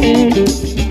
Música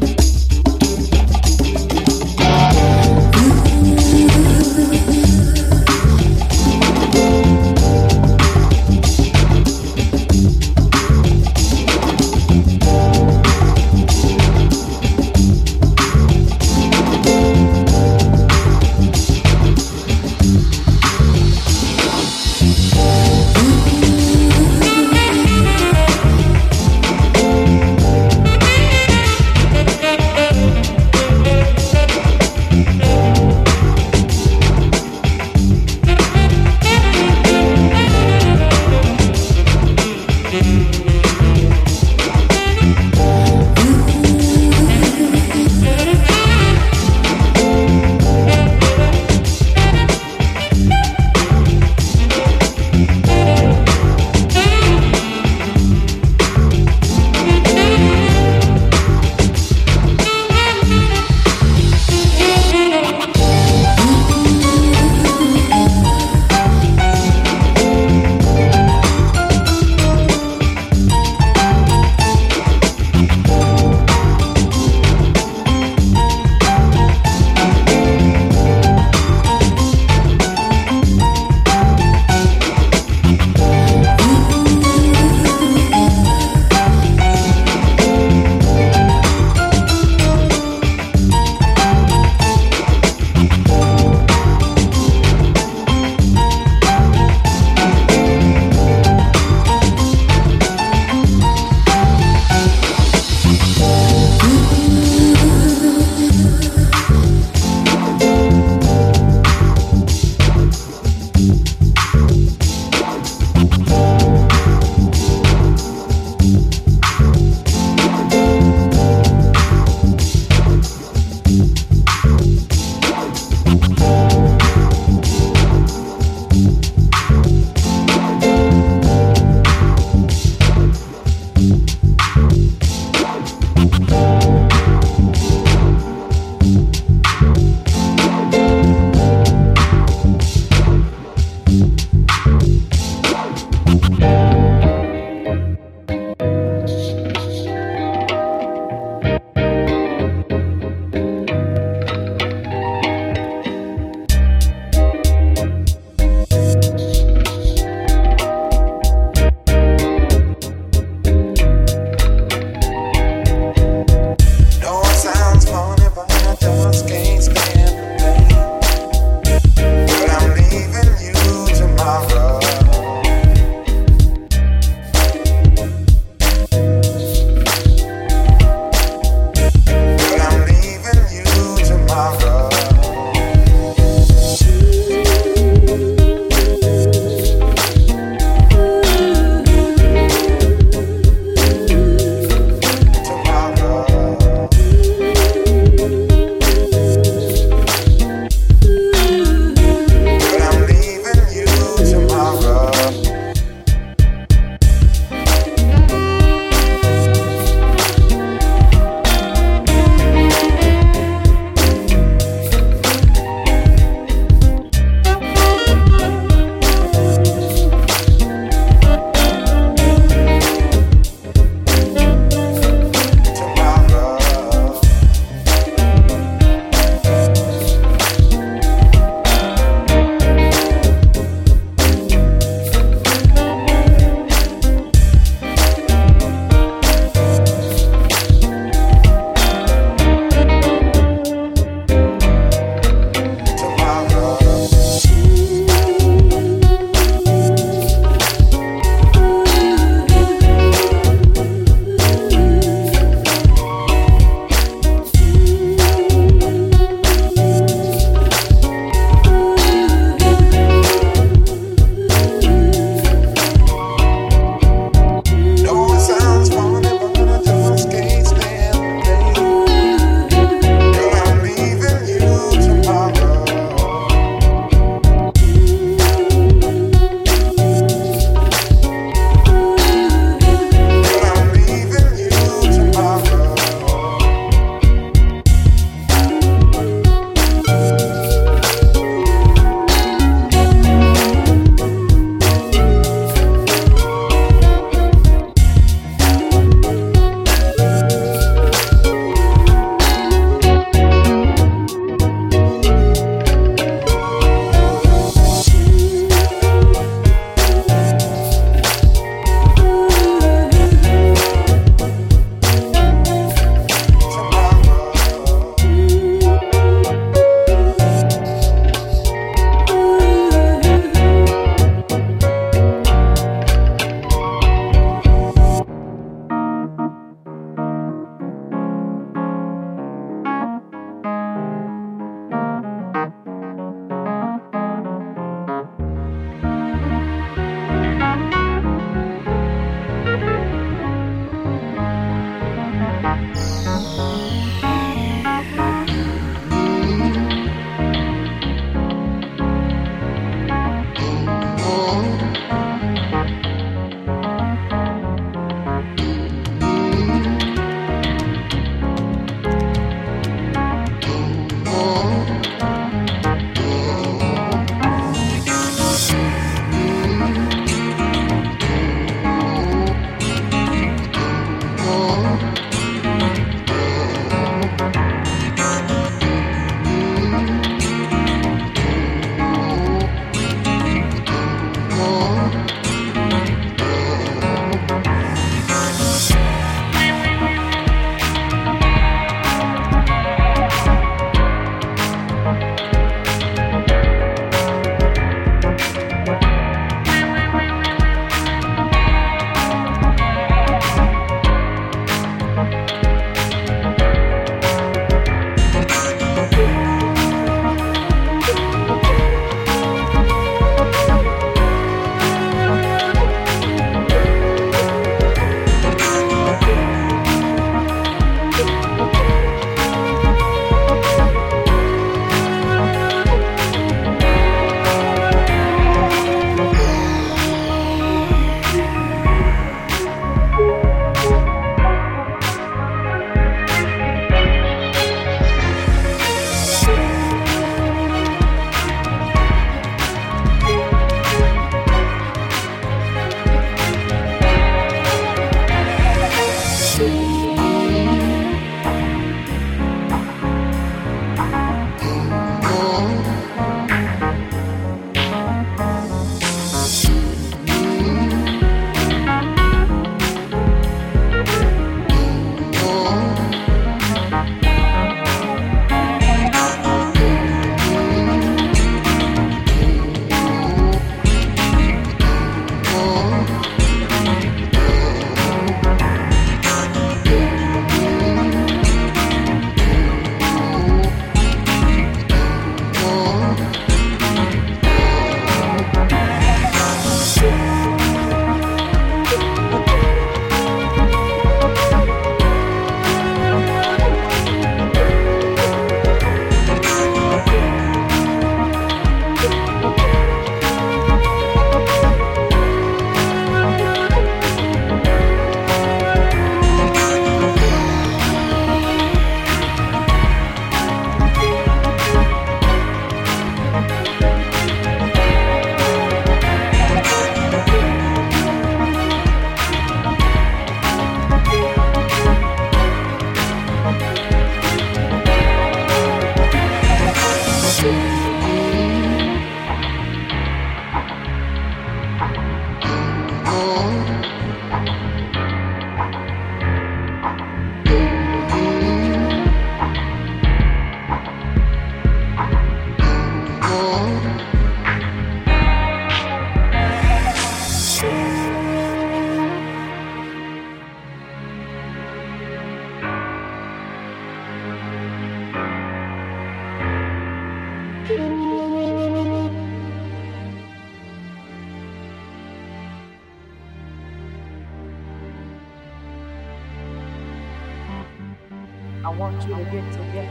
want you to get together.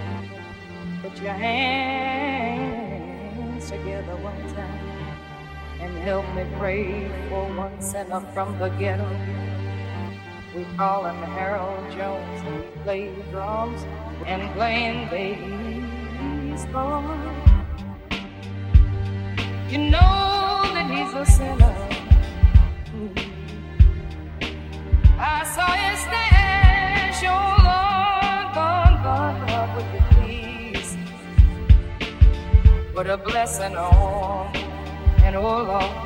Put your hands together one time and help me pray for one sinner from the ghetto. We call him Harold Jones and he plays drums and playing bass. You know that he's a sinner. I saw you stash, put a blessing on and oh Lord.